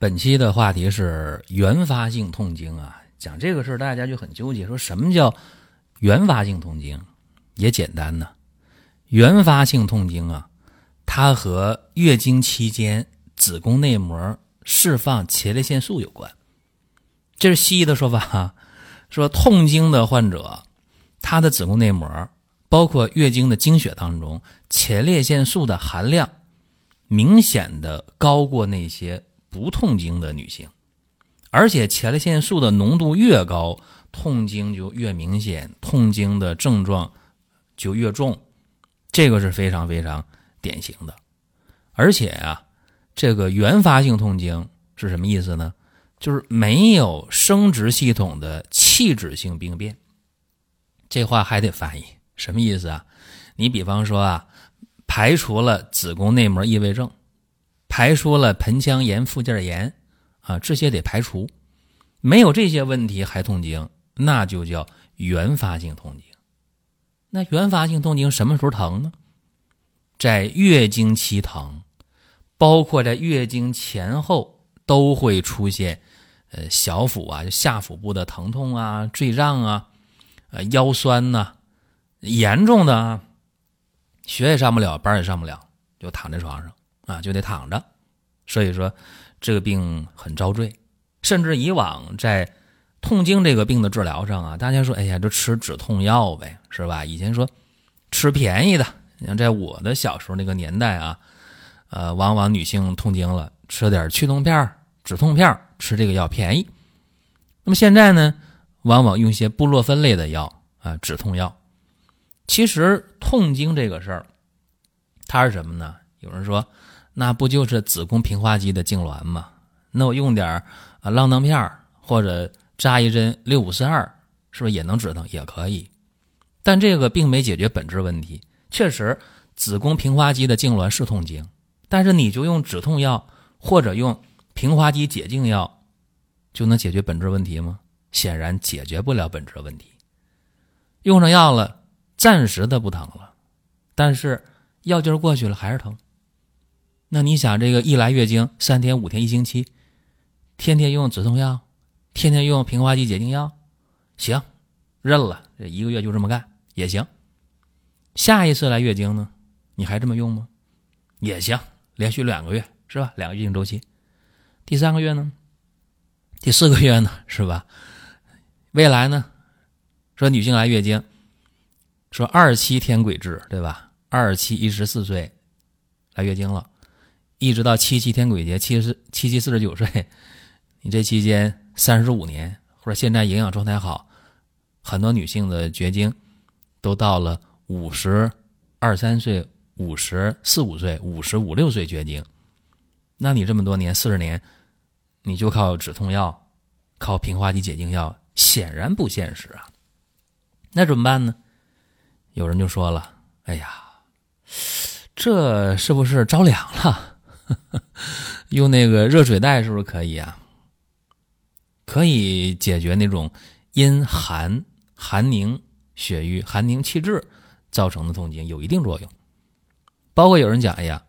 本期的话题是原发性痛经啊，讲这个事儿大家就很纠结，说什么叫原发性痛经？也简单呢，原发性痛经啊，它和月经期间子宫内膜释放前列腺素有关。这是西医的说法哈，说痛经的患者，他的子宫内膜包括月经的经血当中，前列腺素的含量明显的高过那些。不痛经的女性，而且前列腺素的浓度越高，痛经就越明显，痛经的症状就越重，这个是非常非常典型的。而且啊，这个原发性痛经是什么意思呢？就是没有生殖系统的器质性病变。这话还得翻译，什么意思啊？你比方说啊，排除了子宫内膜异位症。还说了盆腔炎、附件炎，啊，这些得排除。没有这些问题还痛经，那就叫原发性痛经。那原发性痛经什么时候疼呢？在月经期疼，包括在月经前后都会出现，呃，小腹啊，就下腹部的疼痛啊、坠胀啊、呃腰酸呐，严重的啊，学也上不了，班也上不了，就躺在床上。啊，就得躺着，所以说这个病很遭罪。甚至以往在痛经这个病的治疗上啊，大家说，哎呀，就吃止痛药呗，是吧？以前说吃便宜的，像在我的小时候那个年代啊，呃，往往女性痛经了，吃点去痛片、止痛片，吃这个药便宜。那么现在呢，往往用一些布洛芬类的药啊，止痛药。其实痛经这个事儿，它是什么呢？有人说。那不就是子宫平滑肌的痉挛吗？那我用点啊浪荡片或者扎一针六五四二，是不是也能止疼？也可以，但这个并没解决本质问题。确实，子宫平滑肌的痉挛是痛经，但是你就用止痛药或者用平滑肌解痉药，就能解决本质问题吗？显然解决不了本质问题。用上药了，暂时的不疼了，但是药劲儿过去了还是疼。那你想，这个一来月经三天五天一星期，天天用止痛药，天天用平滑肌解痉药，行，认了。这一个月就这么干也行。下一次来月经呢，你还这么用吗？也行，连续两个月是吧？两个月经周期，第三个月呢？第四个月呢？是吧？未来呢？说女性来月经，说二七天癸至，对吧？二七一十四岁来月经了。一直到七七天鬼节，七十七七四十九岁，你这期间三十五年，或者现在营养状态好，很多女性的绝经都到了五十二三岁、五十四五岁、五十五六岁绝经。那你这么多年四十年，你就靠止痛药、靠平滑肌解痉药，显然不现实啊。那怎么办呢？有人就说了：“哎呀，这是不是着凉了？” 用那个热水袋是不是可以啊？可以解决那种因寒寒凝血瘀、寒凝气滞造成的痛经，有一定作用。包括有人讲，哎呀，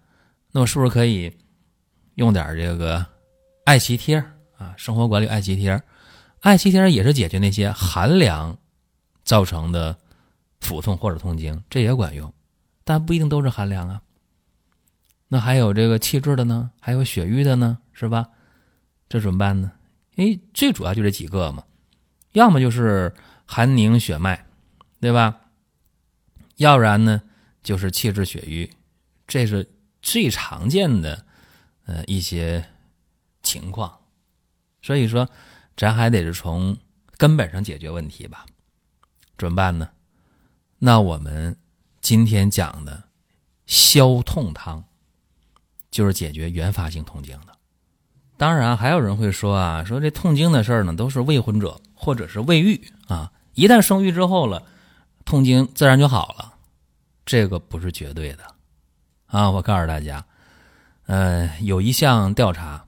那我是不是可以用点这个艾脐贴啊？生活管理艾脐贴，艾脐贴也是解决那些寒凉造成的腹痛或者痛经，这也管用，但不一定都是寒凉啊。那还有这个气滞的呢，还有血瘀的呢，是吧？这怎么办呢？哎，最主要就这几个嘛，要么就是寒凝血脉，对吧？要不然呢，就是气滞血瘀，这是最常见的呃一些情况。所以说，咱还得是从根本上解决问题吧。怎么办呢？那我们今天讲的消痛汤。就是解决原发性痛经的。当然，还有人会说啊，说这痛经的事儿呢，都是未婚者或者是未育啊，一旦生育之后了，痛经自然就好了。这个不是绝对的啊！我告诉大家，呃，有一项调查，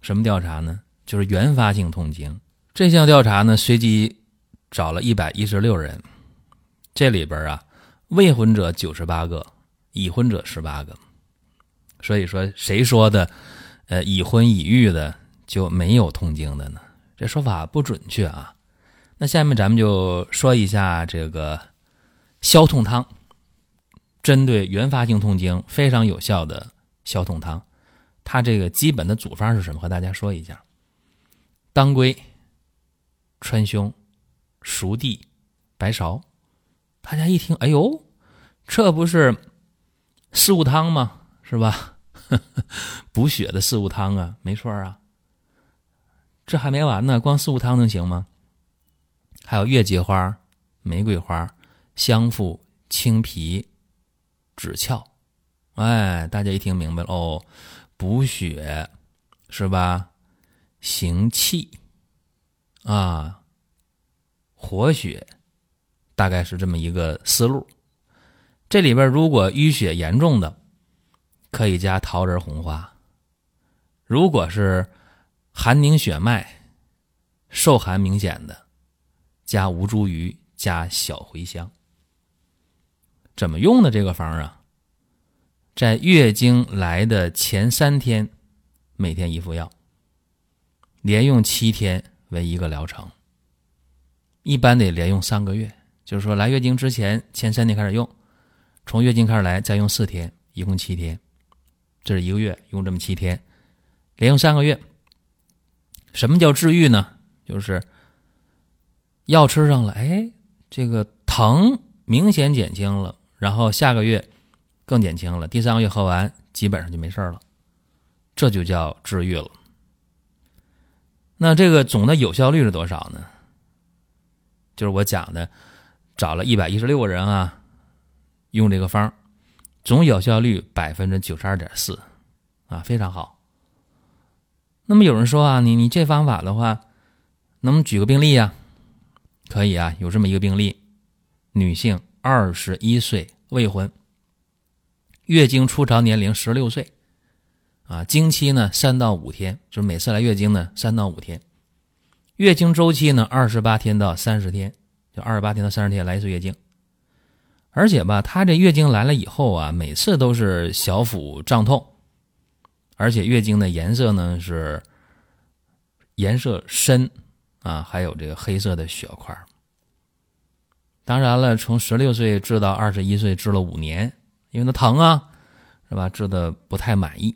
什么调查呢？就是原发性痛经。这项调查呢，随机找了一百一十六人，这里边啊，未婚者九十八个，已婚者十八个。所以说，谁说的？呃，已婚已育的就没有痛经的呢？这说法不准确啊。那下面咱们就说一下这个消痛汤，针对原发性痛经非常有效的消痛汤。它这个基本的组方是什么？和大家说一下：当归、川芎、熟地、白芍。大家一听，哎呦，这不是四物汤吗？是吧？补血的四物汤啊，没错啊。这还没完呢，光四物汤能行吗？还有月季花、玫瑰花、香附、青皮、枳壳。哎，大家一听明白了哦，补血是吧？行气啊，活血，大概是这么一个思路。这里边如果淤血严重的。可以加桃仁红花，如果是寒凝血脉、受寒明显的，加吴茱萸、加小茴香。怎么用的这个方啊？在月经来的前三天，每天一副药，连用七天为一个疗程。一般得连用三个月，就是说来月经之前前三天开始用，从月经开始来再用四天，一共七天。这是一个月用这么七天，连用三个月。什么叫治愈呢？就是药吃上了，哎，这个疼明显减轻了，然后下个月更减轻了，第三个月喝完基本上就没事了，这就叫治愈了。那这个总的有效率是多少呢？就是我讲的，找了一百一十六个人啊，用这个方。总有效率百分之九十二点四，啊，非常好。那么有人说啊，你你这方法的话，能不能举个病例呀？可以啊，有这么一个病例：女性，二十一岁，未婚，月经初潮年龄十六岁，啊，经期呢三到五天，就是每次来月经呢三到五天，月经周期呢二十八天到三十天，就二十八天到三十天来一次月经。而且吧，她这月经来了以后啊，每次都是小腹胀痛，而且月经的颜色呢是颜色深啊，还有这个黑色的血块。当然了，从十六岁治到二十一岁，治了五年，因为她疼啊，是吧？治的不太满意。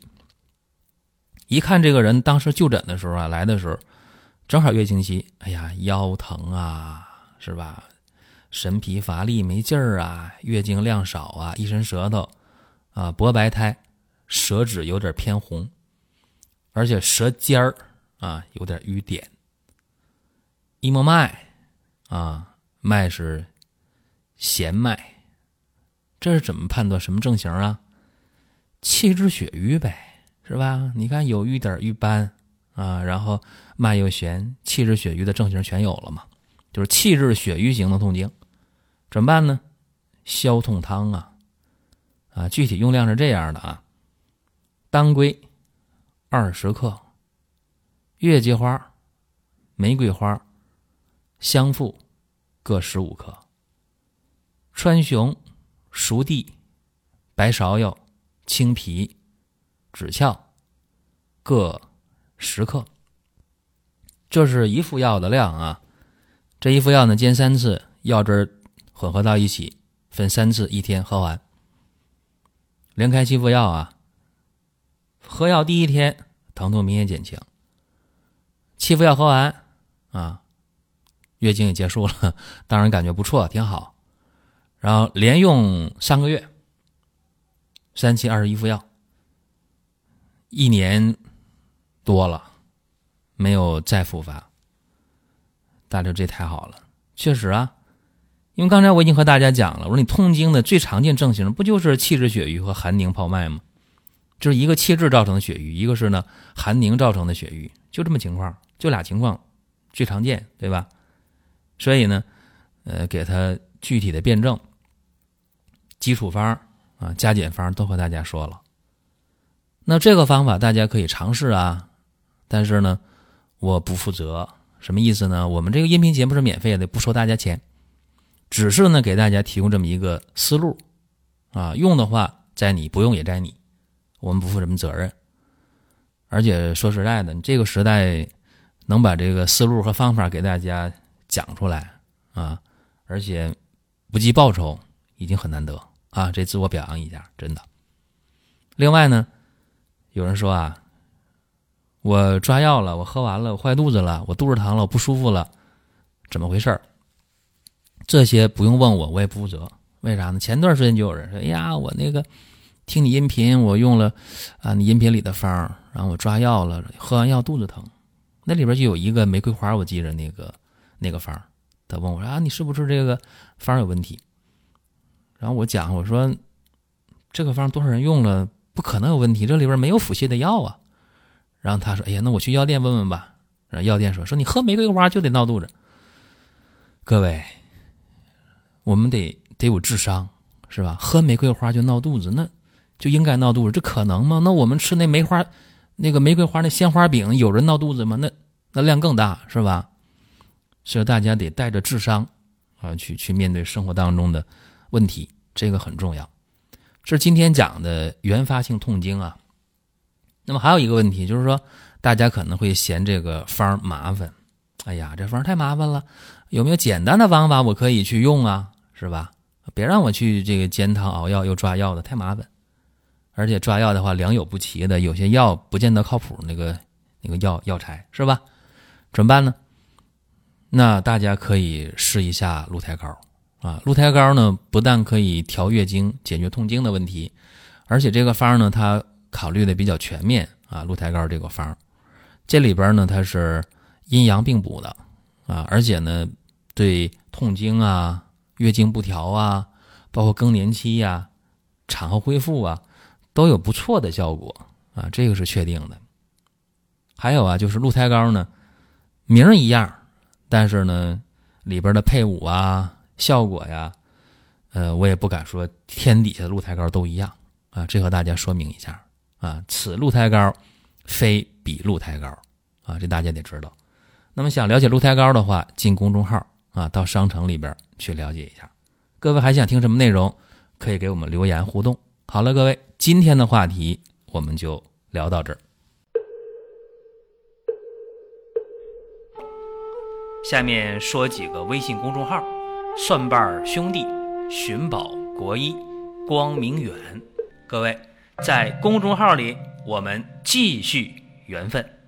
一看这个人当时就诊的时候啊，来的时候正好月经期，哎呀，腰疼啊，是吧？神疲乏力、没劲儿啊，月经量少啊，一伸舌头，啊，薄白苔，舌质有点偏红，而且舌尖儿啊有点瘀点。一摸脉，啊，脉是弦脉，这是怎么判断什么症型啊？气滞血瘀呗，是吧？你看有瘀点、瘀斑啊，然后脉又弦，气滞血瘀的症型全有了嘛？就是气滞血瘀型的痛经。怎么办呢？消痛汤啊，啊，具体用量是这样的啊：当归二十克，月季花、玫瑰花、香附各十五克，川芎、熟地、白芍药、青皮、枳壳各十克。这是一副药的量啊。这一副药呢，煎三次，药汁儿。混合到一起，分三次，一天喝完。连开七副药啊，喝药第一天疼痛明显减轻。七副药喝完啊，月经也结束了，当然感觉不错，挺好。然后连用三个月，三七二十一副药，一年多了，没有再复发。大刘这太好了，确实啊。因为刚才我已经和大家讲了，我说你痛经的最常见症型不就是气滞血瘀和寒凝泡脉吗？就是一个气滞造成的血瘀，一个是呢寒凝造成的血瘀，就这么情况，就俩情况最常见，对吧？所以呢，呃，给他具体的辩证、基础方啊、加减方都和大家说了。那这个方法大家可以尝试啊，但是呢，我不负责，什么意思呢？我们这个音频节目是免费的，不收大家钱，只是呢给大家提供这么一个思路啊，用的话在你，不用也在你，我们不负什么责任。而且说实在的，这个时代能把这个思路和方法给大家讲出来啊，而且不计报酬，已经很难得啊，这自我表扬一下，真的。另外呢。有人说啊，我抓药了，我喝完了，我坏肚子了，我肚子疼了，我不舒服了，怎么回事儿这些不用问我，我也不负责。为啥呢？前段时间就有人说：“哎呀，我那个听你音频，我用了啊，你音频里的方，然后我抓药了，喝完药肚子疼。那里边就有一个玫瑰花，我记着那个那个方。他问我说啊，你是不是这个方有问题？然后我讲我说这个方多少人用了？不可能有问题，这里边没有腹泻的药啊。然后他说：“哎呀，那我去药店问问吧。”然后药店说：“说你喝玫瑰花就得闹肚子。”各位，我们得得有智商，是吧？喝玫瑰花就闹肚子，那就应该闹肚子，这可能吗？那我们吃那梅花，那个玫瑰花那鲜花饼，有人闹肚子吗？那那量更大，是吧？所以大家得带着智商啊，去去面对生活当中的问题，这个很重要。这是今天讲的原发性痛经啊，那么还有一个问题就是说，大家可能会嫌这个方麻烦，哎呀，这方太麻烦了，有没有简单的方法我可以去用啊？是吧？别让我去这个煎汤熬药又抓药的，太麻烦，而且抓药的话良莠不齐的，有些药不见得靠谱，那个那个药药材是吧？怎么办呢？那大家可以试一下鹿胎膏。啊，鹿胎膏呢，不但可以调月经、解决痛经的问题，而且这个方呢，它考虑的比较全面啊。鹿胎膏这个方，这里边呢，它是阴阳并补的啊，而且呢，对痛经啊、月经不调啊，包括更年期呀、产后恢复啊，都有不错的效果啊，这个是确定的。还有啊，就是鹿胎膏呢，名儿一样，但是呢，里边的配伍啊。效果呀，呃，我也不敢说天底下的鹿胎膏都一样啊，这和大家说明一下啊，此鹿胎膏非彼鹿胎膏啊，这大家得知道。那么想了解鹿胎膏的话，进公众号啊，到商城里边去了解一下。各位还想听什么内容，可以给我们留言互动。好了，各位，今天的话题我们就聊到这儿。下面说几个微信公众号。蒜瓣兄弟、寻宝国医、光明远，各位在公众号里，我们继续缘分。